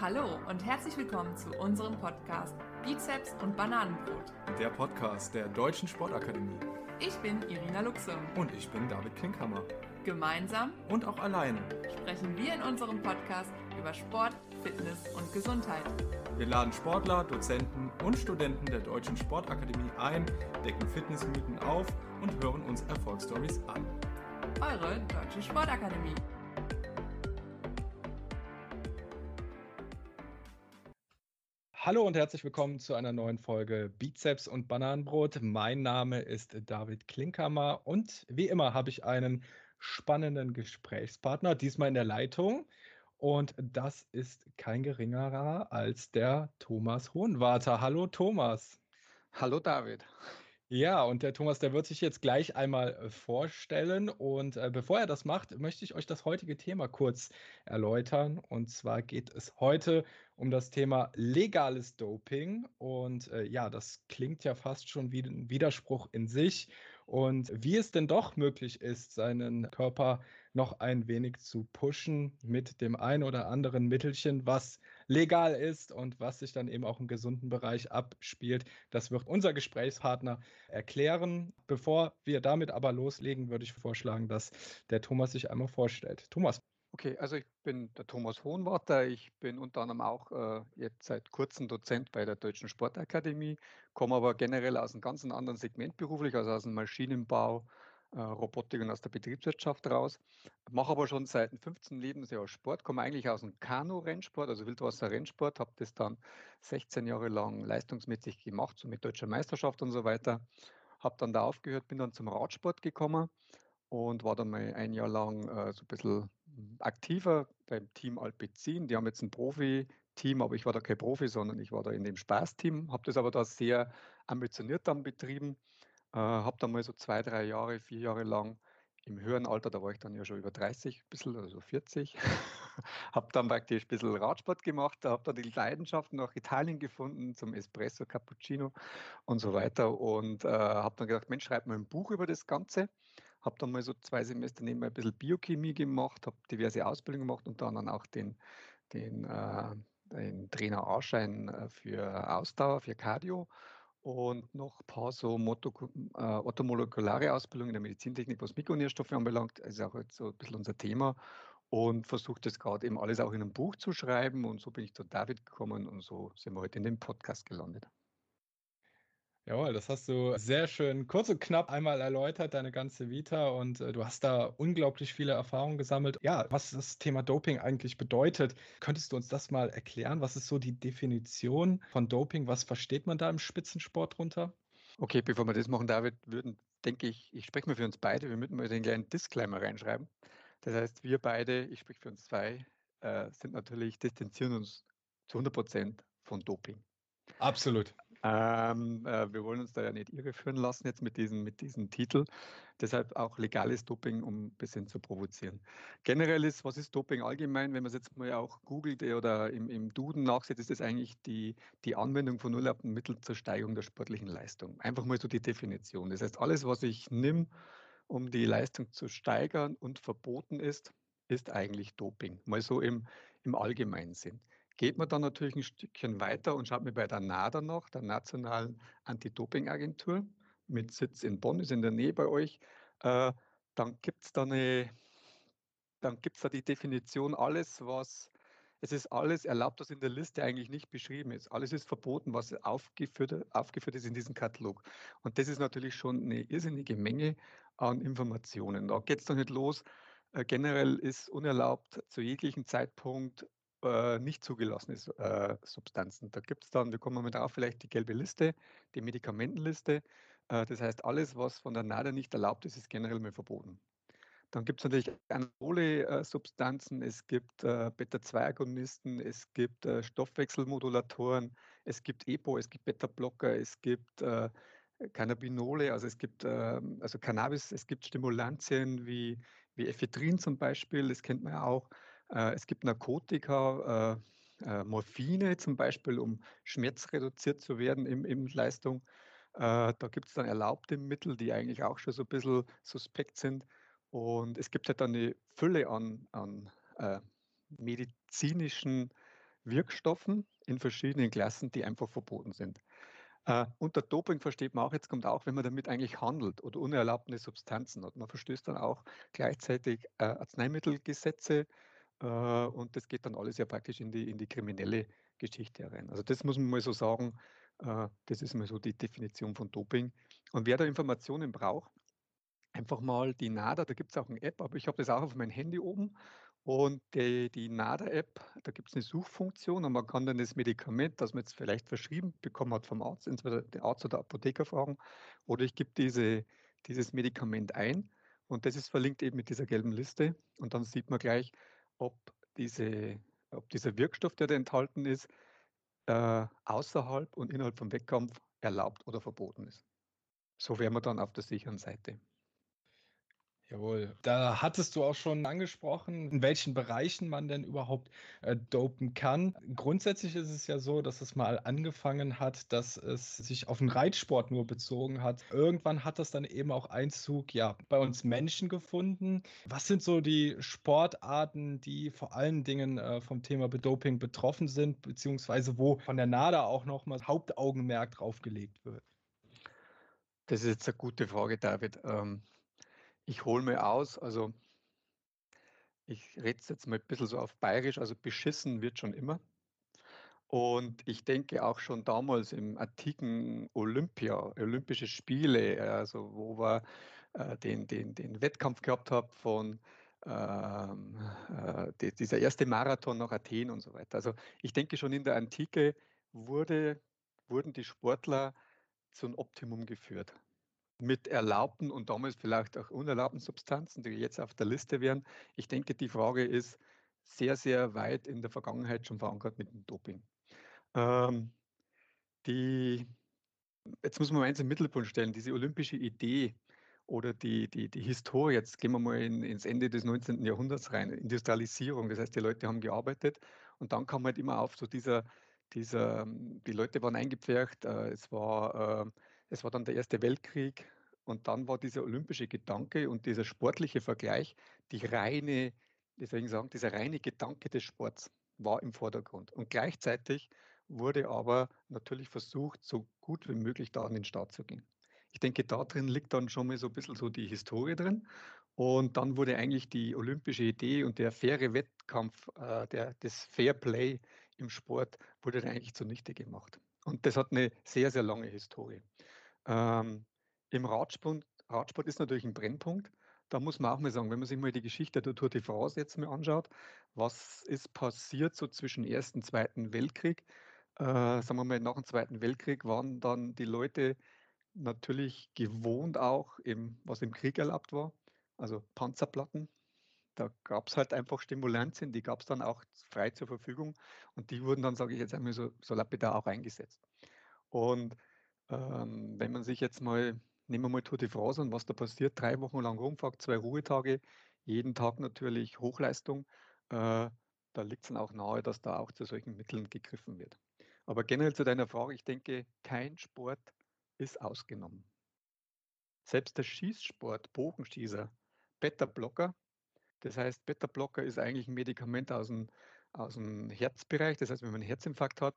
Hallo und herzlich willkommen zu unserem Podcast Bizeps und Bananenbrot. Der Podcast der Deutschen Sportakademie. Ich bin Irina Luxem. Und ich bin David Klinkhammer. Gemeinsam und auch alleine sprechen wir in unserem Podcast über Sport, Fitness und Gesundheit. Wir laden Sportler, Dozenten und Studenten der Deutschen Sportakademie ein, decken Fitnessmythen auf und hören uns Erfolgsstories an. Eure Deutsche Sportakademie. Hallo und herzlich willkommen zu einer neuen Folge Bizeps und Bananenbrot. Mein Name ist David Klinkhammer und wie immer habe ich einen spannenden Gesprächspartner, diesmal in der Leitung. Und das ist kein geringerer als der Thomas Hohenwarter. Hallo Thomas. Hallo David. Ja, und der Thomas, der wird sich jetzt gleich einmal vorstellen. Und äh, bevor er das macht, möchte ich euch das heutige Thema kurz erläutern. Und zwar geht es heute um das Thema legales Doping. Und äh, ja, das klingt ja fast schon wie ein Widerspruch in sich. Und wie es denn doch möglich ist, seinen Körper noch ein wenig zu pushen mit dem ein oder anderen Mittelchen, was legal ist und was sich dann eben auch im gesunden Bereich abspielt, das wird unser Gesprächspartner erklären. Bevor wir damit aber loslegen, würde ich vorschlagen, dass der Thomas sich einmal vorstellt. Thomas. Okay, also ich bin der Thomas Hohenwarter. Ich bin unter anderem auch äh, jetzt seit kurzem Dozent bei der Deutschen Sportakademie, komme aber generell aus einem ganz anderen Segment beruflich, also aus dem Maschinenbau, äh, Robotik und aus der Betriebswirtschaft raus. Mache aber schon seit dem 15. Lebensjahr Sport, komme eigentlich aus dem Kanu-Rennsport, also Wildwasser-Rennsport, habe das dann 16 Jahre lang leistungsmäßig gemacht, so mit deutscher Meisterschaft und so weiter. Habe dann da aufgehört, bin dann zum Radsport gekommen und war dann mal ein Jahr lang äh, so ein bisschen aktiver beim Team Alpecin. Die haben jetzt ein Profi-Team, aber ich war da kein Profi, sondern ich war da in dem Spaßteam, habe das aber da sehr ambitioniert dann betrieben, äh, habe dann mal so zwei, drei Jahre, vier Jahre lang im höheren Alter, da war ich dann ja schon über 30, ein bisschen, also 40, habe dann praktisch ein bisschen Radsport gemacht, habe dann die Leidenschaft nach Italien gefunden zum Espresso, Cappuccino und so weiter und äh, habe dann gedacht, Mensch, schreib mal ein Buch über das Ganze. Habe dann mal so zwei Semester nebenbei ein bisschen Biochemie gemacht, habe diverse Ausbildungen gemacht und dann auch den, den, äh, den Trainer A-Schein äh, für Ausdauer, für Cardio und noch ein paar so Motto, äh, Ausbildungen in der Medizintechnik, was Mikronährstoffe anbelangt. Ist auch jetzt so ein bisschen unser Thema und versuche das gerade eben alles auch in einem Buch zu schreiben. Und so bin ich zu David gekommen und so sind wir heute in dem Podcast gelandet. Jawohl, das hast du sehr schön kurz und knapp einmal erläutert, deine ganze Vita und äh, du hast da unglaublich viele Erfahrungen gesammelt. Ja, was das Thema Doping eigentlich bedeutet, könntest du uns das mal erklären? Was ist so die Definition von Doping? Was versteht man da im Spitzensport drunter? Okay, bevor wir das machen, David, würden, denke ich, ich spreche mal für uns beide, wir müssen mal den kleinen Disclaimer reinschreiben. Das heißt, wir beide, ich spreche für uns zwei, äh, sind natürlich, distanzieren uns zu 100 Prozent von Doping. Absolut. Ähm, äh, wir wollen uns da ja nicht irreführen lassen jetzt mit diesem, mit diesem Titel. Deshalb auch legales Doping, um ein bisschen zu provozieren. Generell ist, was ist Doping allgemein? Wenn man es jetzt mal auch googelt oder im, im Duden nachsieht, ist es eigentlich die, die Anwendung von unerlaubten Mitteln zur Steigerung der sportlichen Leistung. Einfach mal so die Definition. Das heißt, alles, was ich nimm, um die Leistung zu steigern und verboten ist, ist eigentlich Doping. Mal so im, im allgemeinen Sinn. Geht man dann natürlich ein Stückchen weiter und schaut mir bei der NADA noch, der Nationalen Anti-Doping-Agentur, mit Sitz in Bonn, ist in der Nähe bei euch, äh, dann gibt es da eine, dann gibt da die Definition, alles, was, es ist alles erlaubt, was in der Liste eigentlich nicht beschrieben ist. Alles ist verboten, was aufgeführt, aufgeführt ist in diesem Katalog. Und das ist natürlich schon eine irrsinnige Menge an Informationen. Da geht es dann nicht los. Äh, generell ist unerlaubt zu jeglichem Zeitpunkt äh, nicht zugelassene äh, Substanzen. Da gibt es dann, wir kommen mal drauf, vielleicht die gelbe Liste, die Medikamentenliste. Äh, das heißt, alles, was von der NADA nicht erlaubt ist, ist generell mal verboten. Dann gibt es natürlich Anabole-Substanzen, es gibt äh, Beta-2-Agonisten, es gibt äh, Stoffwechselmodulatoren, es gibt EPO, es gibt Beta-Blocker, es gibt äh, Cannabinole, also es gibt ähm, also Cannabis, es gibt Stimulantien wie, wie Ephedrin zum Beispiel, das kennt man ja auch. Äh, es gibt Narkotika, äh, äh, Morphine zum Beispiel, um schmerzreduziert zu werden im, im Leistung. Da gibt es dann erlaubte Mittel, die eigentlich auch schon so ein bisschen suspekt sind. Und es gibt halt dann eine Fülle an, an medizinischen Wirkstoffen in verschiedenen Klassen, die einfach verboten sind. Äh, unter Doping versteht man auch, jetzt kommt auch, wenn man damit eigentlich handelt oder unerlaubte Substanzen hat. Man verstößt dann auch gleichzeitig äh, Arzneimittelgesetze und das geht dann alles ja praktisch in die, in die kriminelle Geschichte herein. Also das muss man mal so sagen, äh, das ist mal so die Definition von Doping. Und wer da Informationen braucht, einfach mal die NADA, da gibt es auch eine App, aber ich habe das auch auf meinem Handy oben. Und die, die NADA-App, da gibt es eine Suchfunktion und man kann dann das Medikament, das man jetzt vielleicht verschrieben bekommen hat vom Arzt, entweder der Arzt oder der Apotheker fragen, oder ich gebe diese, dieses Medikament ein und das ist verlinkt eben mit dieser gelben Liste und dann sieht man gleich, ob, diese, ob dieser Wirkstoff, der da enthalten ist, äh, außerhalb und innerhalb vom Wettkampf erlaubt oder verboten ist. So wären wir dann auf der sicheren Seite. Jawohl. Da hattest du auch schon angesprochen, in welchen Bereichen man denn überhaupt äh, dopen kann. Grundsätzlich ist es ja so, dass es mal angefangen hat, dass es sich auf den Reitsport nur bezogen hat. Irgendwann hat das dann eben auch Einzug ja, bei uns Menschen gefunden. Was sind so die Sportarten, die vor allen Dingen äh, vom Thema Doping betroffen sind, beziehungsweise wo von der NADA auch nochmal Hauptaugenmerk drauf gelegt wird? Das ist jetzt eine gute Frage, David. Ähm ich hole mir aus, also ich rede jetzt mal ein bisschen so auf bayerisch, also beschissen wird schon immer. Und ich denke auch schon damals im antiken Olympia, Olympische Spiele, also wo wir äh, den, den, den Wettkampf gehabt haben von ähm, äh, die, dieser erste Marathon nach Athen und so weiter. Also ich denke schon in der Antike wurde, wurden die Sportler zum Optimum geführt mit erlaubten und damals vielleicht auch unerlaubten Substanzen, die jetzt auf der Liste wären. Ich denke, die Frage ist sehr, sehr weit in der Vergangenheit schon verankert mit dem Doping. Ähm, die, jetzt muss man eins im Mittelpunkt stellen, diese olympische Idee oder die, die, die Historie, jetzt gehen wir mal in, ins Ende des 19. Jahrhunderts rein, Industrialisierung, das heißt, die Leute haben gearbeitet und dann kam halt immer auf so dieser, dieser die Leute waren eingepfercht, äh, es war... Äh, es war dann der Erste Weltkrieg und dann war dieser olympische Gedanke und dieser sportliche Vergleich, die reine, deswegen sagen, dieser reine Gedanke des Sports war im Vordergrund. Und gleichzeitig wurde aber natürlich versucht, so gut wie möglich da an den Start zu gehen. Ich denke, da drin liegt dann schon mal so ein bisschen so die Historie drin. Und dann wurde eigentlich die olympische Idee und der faire Wettkampf, äh, der, das Fair Play im Sport, wurde dann eigentlich zunichte gemacht. Und das hat eine sehr, sehr lange Historie. Ähm, Im Radsport, Radsport ist natürlich ein Brennpunkt. Da muss man auch mal sagen, wenn man sich mal die Geschichte der Tour de France jetzt mal anschaut, was ist passiert so zwischen Ersten und Zweiten Weltkrieg? Äh, sagen wir mal, nach dem Zweiten Weltkrieg waren dann die Leute natürlich gewohnt auch, im, was im Krieg erlaubt war, also Panzerplatten. Da gab es halt einfach Stimulantien, die gab es dann auch frei zur Verfügung und die wurden dann, sage ich jetzt einmal so, so lapidar auch eingesetzt. Und ähm, wenn man sich jetzt mal, nehmen wir mal Tour de France und was da passiert, drei Wochen lang rumfahrt, zwei Ruhetage, jeden Tag natürlich Hochleistung, äh, da liegt es dann auch nahe, dass da auch zu solchen Mitteln gegriffen wird. Aber generell zu deiner Frage, ich denke, kein Sport ist ausgenommen. Selbst der Schießsport, Bogenschießer, Beta-Blocker, das heißt, Beta-Blocker ist eigentlich ein Medikament aus dem, aus dem Herzbereich. Das heißt, wenn man einen Herzinfarkt hat,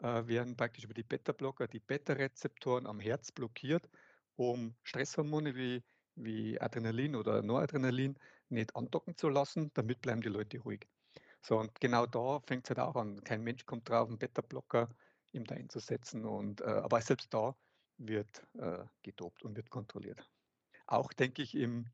werden praktisch über die Beta-Blocker die Beta-Rezeptoren am Herz blockiert, um Stresshormone wie, wie Adrenalin oder Noradrenalin nicht andocken zu lassen. Damit bleiben die Leute ruhig. So, und genau da fängt es halt auch an. Kein Mensch kommt drauf, einen Beta-Blocker ihm da einzusetzen. Und, äh, aber selbst da wird äh, gedopt und wird kontrolliert. Auch denke ich im,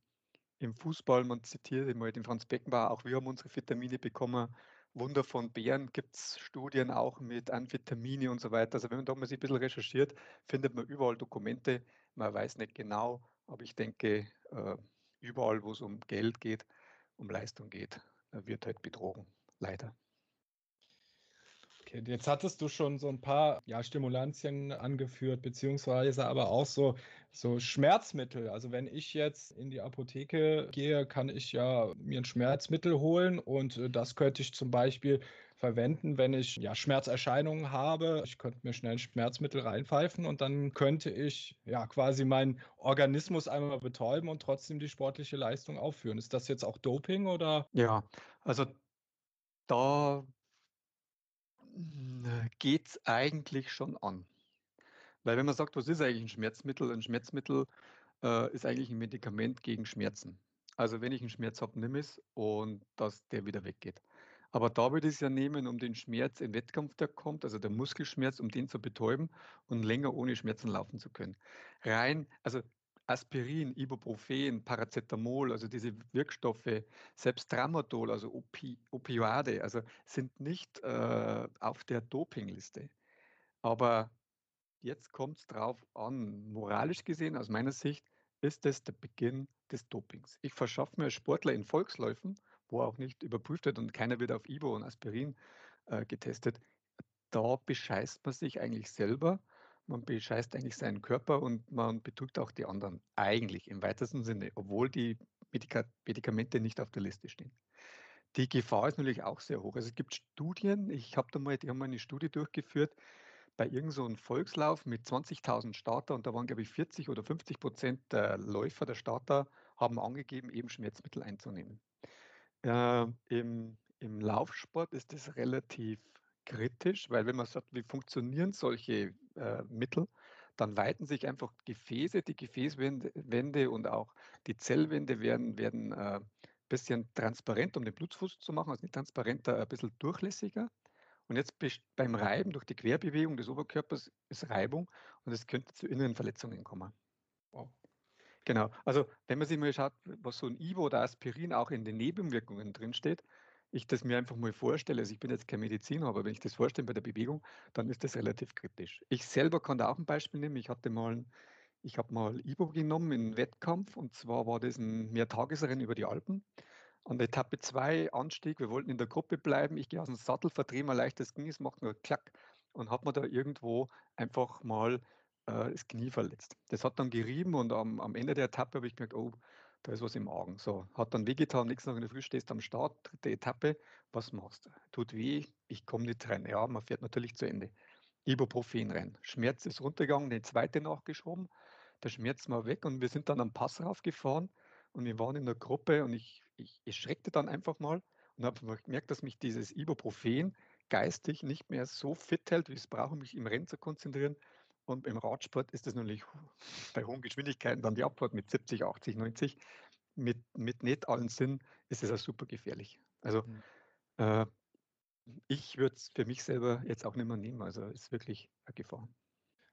im Fußball, man zitiert immer den Franz Beckenbauer, auch wir haben unsere Vitamine bekommen Wunder von Bären gibt es Studien auch mit Amphetamine und so weiter. Also wenn man da mal sich ein bisschen recherchiert, findet man überall Dokumente. Man weiß nicht genau, aber ich denke, äh, überall, wo es um Geld geht, um Leistung geht, äh, wird halt betrogen. Leider. Jetzt hattest du schon so ein paar ja, Stimulantien angeführt, beziehungsweise aber auch so, so Schmerzmittel. Also wenn ich jetzt in die Apotheke gehe, kann ich ja mir ein Schmerzmittel holen und äh, das könnte ich zum Beispiel verwenden, wenn ich ja Schmerzerscheinungen habe. Ich könnte mir schnell ein Schmerzmittel reinpfeifen und dann könnte ich ja quasi meinen Organismus einmal betäuben und trotzdem die sportliche Leistung aufführen. Ist das jetzt auch Doping oder? Ja, also da geht es eigentlich schon an. Weil wenn man sagt, was ist eigentlich ein Schmerzmittel? Ein Schmerzmittel äh, ist eigentlich ein Medikament gegen Schmerzen. Also wenn ich einen Schmerz habe, nimm es und dass der wieder weggeht. Aber da würde ich es ja nehmen, um den Schmerz im Wettkampf, der kommt, also der Muskelschmerz, um den zu betäuben und länger ohne Schmerzen laufen zu können. Rein, also Aspirin, Ibuprofen, Paracetamol, also diese Wirkstoffe, selbst Tramadol, also Opi Opioide, also sind nicht äh, auf der Dopingliste. Aber jetzt kommt es drauf an, moralisch gesehen, aus meiner Sicht, ist es der Beginn des Dopings. Ich verschaffe mir Sportler in Volksläufen, wo auch nicht überprüft wird und keiner wird auf Ibo und Aspirin äh, getestet, da bescheißt man sich eigentlich selber man bescheißt eigentlich seinen Körper und man betrügt auch die anderen. Eigentlich im weitesten Sinne, obwohl die Medika Medikamente nicht auf der Liste stehen. Die Gefahr ist natürlich auch sehr hoch. Also es gibt Studien, ich habe da mal, die haben mal eine Studie durchgeführt bei irgendeinem so Volkslauf mit 20.000 Starter und da waren, glaube ich, 40 oder 50 Prozent der Läufer, der Starter, haben angegeben, eben Schmerzmittel einzunehmen. Äh, im, Im Laufsport ist das relativ kritisch, weil wenn man sagt, wie funktionieren solche äh, Mittel, dann weiten sich einfach Gefäße, die Gefäßwände und auch die Zellwände werden, werden äh, bisschen transparent, um den Blutfuß zu machen, also nicht transparenter, ein bisschen durchlässiger. Und jetzt beim Reiben durch die Querbewegung des Oberkörpers ist Reibung und es könnte zu inneren Verletzungen kommen. Wow. Genau, also wenn man sich mal schaut, was so ein Ivo oder Aspirin auch in den Nebenwirkungen drinsteht, ich das mir einfach mal vorstelle, also ich bin jetzt kein Mediziner, aber wenn ich das vorstelle bei der Bewegung, dann ist das relativ kritisch. Ich selber kann da auch ein Beispiel nehmen. Ich hatte mal, ich habe mal Ibo genommen in Wettkampf und zwar war das ein Mehrtagesrennen über die Alpen. An der Etappe 2 Anstieg, wir wollten in der Gruppe bleiben. Ich gehe aus dem Sattel, verdrehe mal leicht das Knie, es macht nur Klack und habe mir da irgendwo einfach mal äh, das Knie verletzt. Das hat dann gerieben und am, am Ende der Etappe habe ich gemerkt, oh, da ist was im Augen. So, hat dann wehgetan, nächsten Tag in der Früh stehst am Start, dritte Etappe, was machst du? Tut weh, ich komme nicht rein. Ja, man fährt natürlich zu Ende. Ibuprofen rein. Schmerz ist runtergegangen, eine zweite nachgeschoben, der Schmerz war weg und wir sind dann am Pass raufgefahren und wir waren in der Gruppe und ich, ich, ich schreckte dann einfach mal und habe gemerkt, dass mich dieses Ibuprofen geistig nicht mehr so fit hält, wie es brauche, um mich im Rennen zu konzentrieren. Und im Radsport ist das natürlich bei hohen Geschwindigkeiten dann die Abfahrt mit 70, 80, 90. Mit, mit nicht allen Sinn ist es ja super gefährlich. Also mhm. äh, ich würde es für mich selber jetzt auch nicht mehr nehmen. Also ist wirklich eine Gefahr.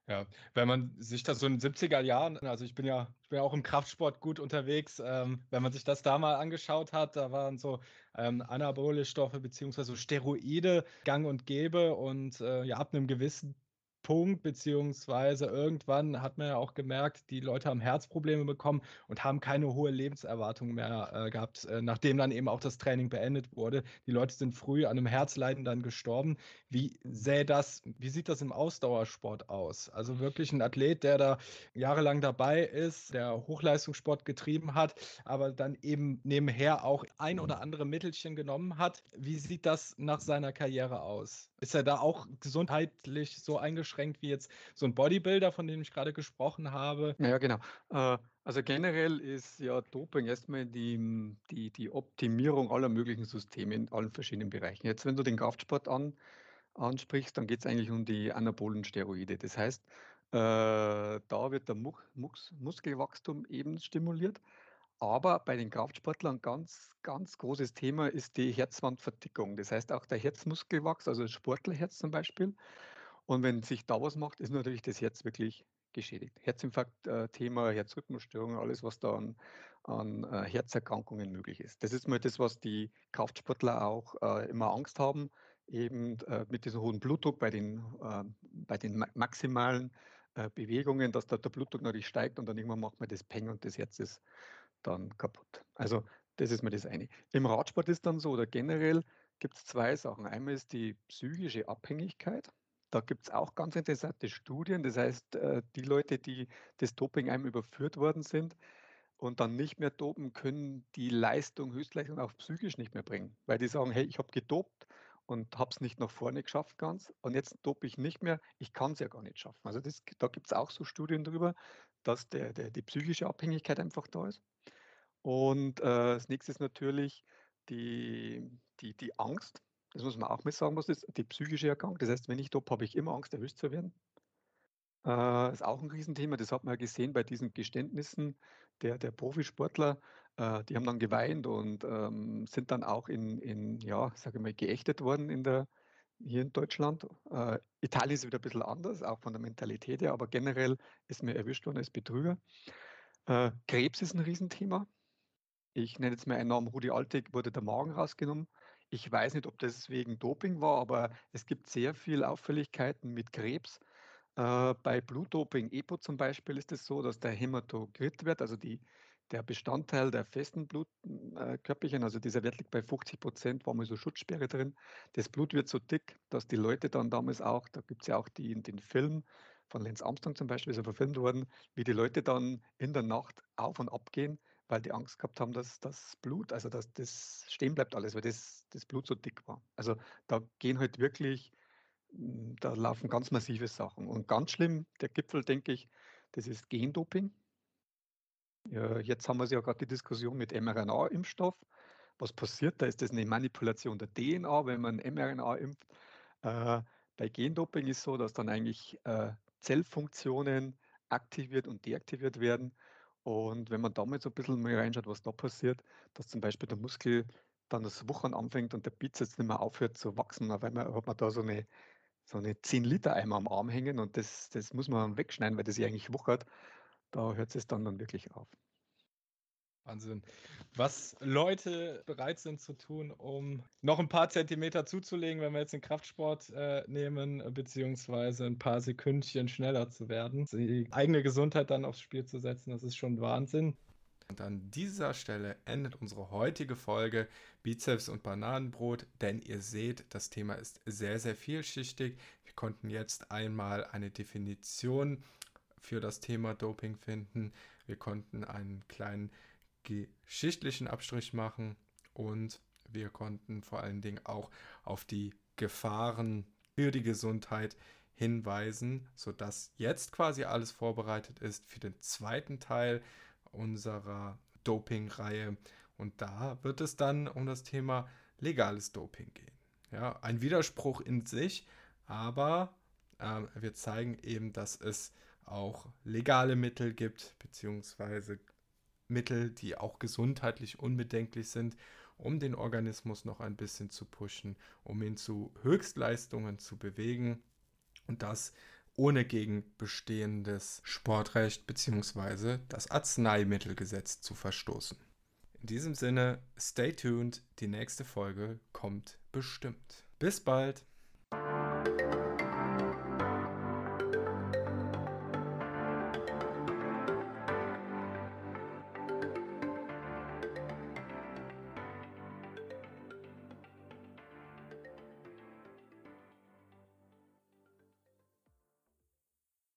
Ja, wenn man sich das so in den 70er Jahren, also ich bin ja, ich bin ja auch im Kraftsport gut unterwegs, ähm, wenn man sich das da mal angeschaut hat, da waren so ähm, anabole Stoffe beziehungsweise Steroide gang und gäbe und äh, ja, ab einem gewissen Punkt, beziehungsweise irgendwann hat man ja auch gemerkt, die Leute haben Herzprobleme bekommen und haben keine hohe Lebenserwartung mehr äh, gehabt, äh, nachdem dann eben auch das Training beendet wurde. Die Leute sind früh an einem Herzleiden dann gestorben. Wie sähe das, wie sieht das im Ausdauersport aus? Also wirklich ein Athlet, der da jahrelang dabei ist, der Hochleistungssport getrieben hat, aber dann eben nebenher auch ein oder andere Mittelchen genommen hat. Wie sieht das nach seiner Karriere aus? Ist er da auch gesundheitlich so eingeschränkt wie jetzt so ein Bodybuilder, von dem ich gerade gesprochen habe? Ja, genau. Äh, also generell ist ja Doping erstmal die, die, die Optimierung aller möglichen Systeme in allen verschiedenen Bereichen. Jetzt, wenn du den Kraftsport an, ansprichst, dann geht es eigentlich um die anabolen Steroide. Das heißt, äh, da wird der Mus Muskelwachstum eben stimuliert. Aber bei den Kraftsportlern ganz, ganz großes Thema ist die Herzwandverdickung. Das heißt auch der Herzmuskelwachs, also das Sportlerherz zum Beispiel. Und wenn sich da was macht, ist natürlich das Herz wirklich geschädigt. Herzinfarkt-Thema, äh, Herzrhythmusstörungen, alles, was da an, an äh, Herzerkrankungen möglich ist. Das ist mal das, was die Kraftsportler auch äh, immer Angst haben, eben äh, mit diesem hohen Blutdruck bei den, bei den ma maximalen Bewegungen, dass da der Blutdruck natürlich steigt und dann irgendwann macht man das Peng und das Herz ist dann kaputt. Also das ist mir das eine. Im Radsport ist dann so, oder generell gibt es zwei Sachen. Einmal ist die psychische Abhängigkeit. Da gibt es auch ganz interessante Studien. Das heißt, äh, die Leute, die das Doping einem überführt worden sind und dann nicht mehr dopen, können die Leistung, Höchstleistung auch psychisch nicht mehr bringen. Weil die sagen, hey, ich habe gedopt und habe es nicht nach vorne geschafft ganz und jetzt dope ich nicht mehr, ich kann es ja gar nicht schaffen. Also das, da gibt es auch so Studien darüber, dass der, der, die psychische Abhängigkeit einfach da ist. Und äh, das nächste ist natürlich die, die, die Angst. Das muss man auch mal sagen, was ist die psychische Erkrankung. Das heißt, wenn ich dope, habe ich immer Angst, erwischt zu werden. Äh, ist auch ein Riesenthema. Das hat man ja gesehen bei diesen Geständnissen der, der Profisportler. Äh, die haben dann geweint und ähm, sind dann auch in, in ja, sage ich mal, geächtet worden in der, hier in Deutschland. Äh, Italien ist wieder ein bisschen anders, auch von der Mentalität her, aber generell ist mir erwischt worden als Betrüger. Äh, Krebs ist ein Riesenthema. Ich nenne jetzt mal einen Namen, Rudi Altig wurde der Magen rausgenommen. Ich weiß nicht, ob das wegen Doping war, aber es gibt sehr viele Auffälligkeiten mit Krebs. Äh, bei Blutdoping, EPO zum Beispiel, ist es so, dass der Hämatokrit wird, also die, der Bestandteil der festen Blutkörperchen, also dieser Wert liegt bei 50 Prozent, war mal so Schutzsperre drin. Das Blut wird so dick, dass die Leute dann damals auch, da gibt es ja auch die, den Film von Lance Armstrong zum Beispiel, ist ja verfilmt worden, wie die Leute dann in der Nacht auf und ab gehen, weil die Angst gehabt haben, dass das Blut, also dass das stehen bleibt alles, weil das, das Blut so dick war. Also da gehen halt wirklich, hm, da laufen ganz massive Sachen. Und ganz schlimm, der Gipfel, denke ich, das ist Gendoping. Ja, jetzt haben wir ja gerade die Diskussion mit mRNA-Impfstoff. Was passiert da? Ist das eine Manipulation der DNA, wenn man mRNA impft? Äh, bei Gendoping ist so, dass dann eigentlich äh, Zellfunktionen aktiviert und deaktiviert werden. Und wenn man damit so ein bisschen mal reinschaut, was da passiert, dass zum Beispiel der Muskel dann das Wuchern anfängt und der Bizeps nicht mehr aufhört zu wachsen, auf einmal hat man da so eine, so eine 10-Liter-Eimer am Arm hängen und das, das muss man wegschneiden, weil das ja eigentlich wuchert. Da hört es dann, dann wirklich auf. Wahnsinn. Was Leute bereit sind zu tun, um noch ein paar Zentimeter zuzulegen, wenn wir jetzt den Kraftsport äh, nehmen, beziehungsweise ein paar Sekündchen schneller zu werden, die eigene Gesundheit dann aufs Spiel zu setzen, das ist schon Wahnsinn. Und an dieser Stelle endet unsere heutige Folge Bizeps und Bananenbrot, denn ihr seht, das Thema ist sehr, sehr vielschichtig. Wir konnten jetzt einmal eine Definition für das Thema Doping finden. Wir konnten einen kleinen geschichtlichen Abstrich machen und wir konnten vor allen Dingen auch auf die Gefahren für die Gesundheit hinweisen, sodass jetzt quasi alles vorbereitet ist für den zweiten Teil unserer Doping-Reihe. Und da wird es dann um das Thema legales Doping gehen. Ja, ein Widerspruch in sich, aber äh, wir zeigen eben, dass es auch legale Mittel gibt, beziehungsweise Mittel, die auch gesundheitlich unbedenklich sind, um den Organismus noch ein bisschen zu pushen, um ihn zu Höchstleistungen zu bewegen und das ohne gegen bestehendes Sportrecht bzw. das Arzneimittelgesetz zu verstoßen. In diesem Sinne, stay tuned, die nächste Folge kommt bestimmt. Bis bald!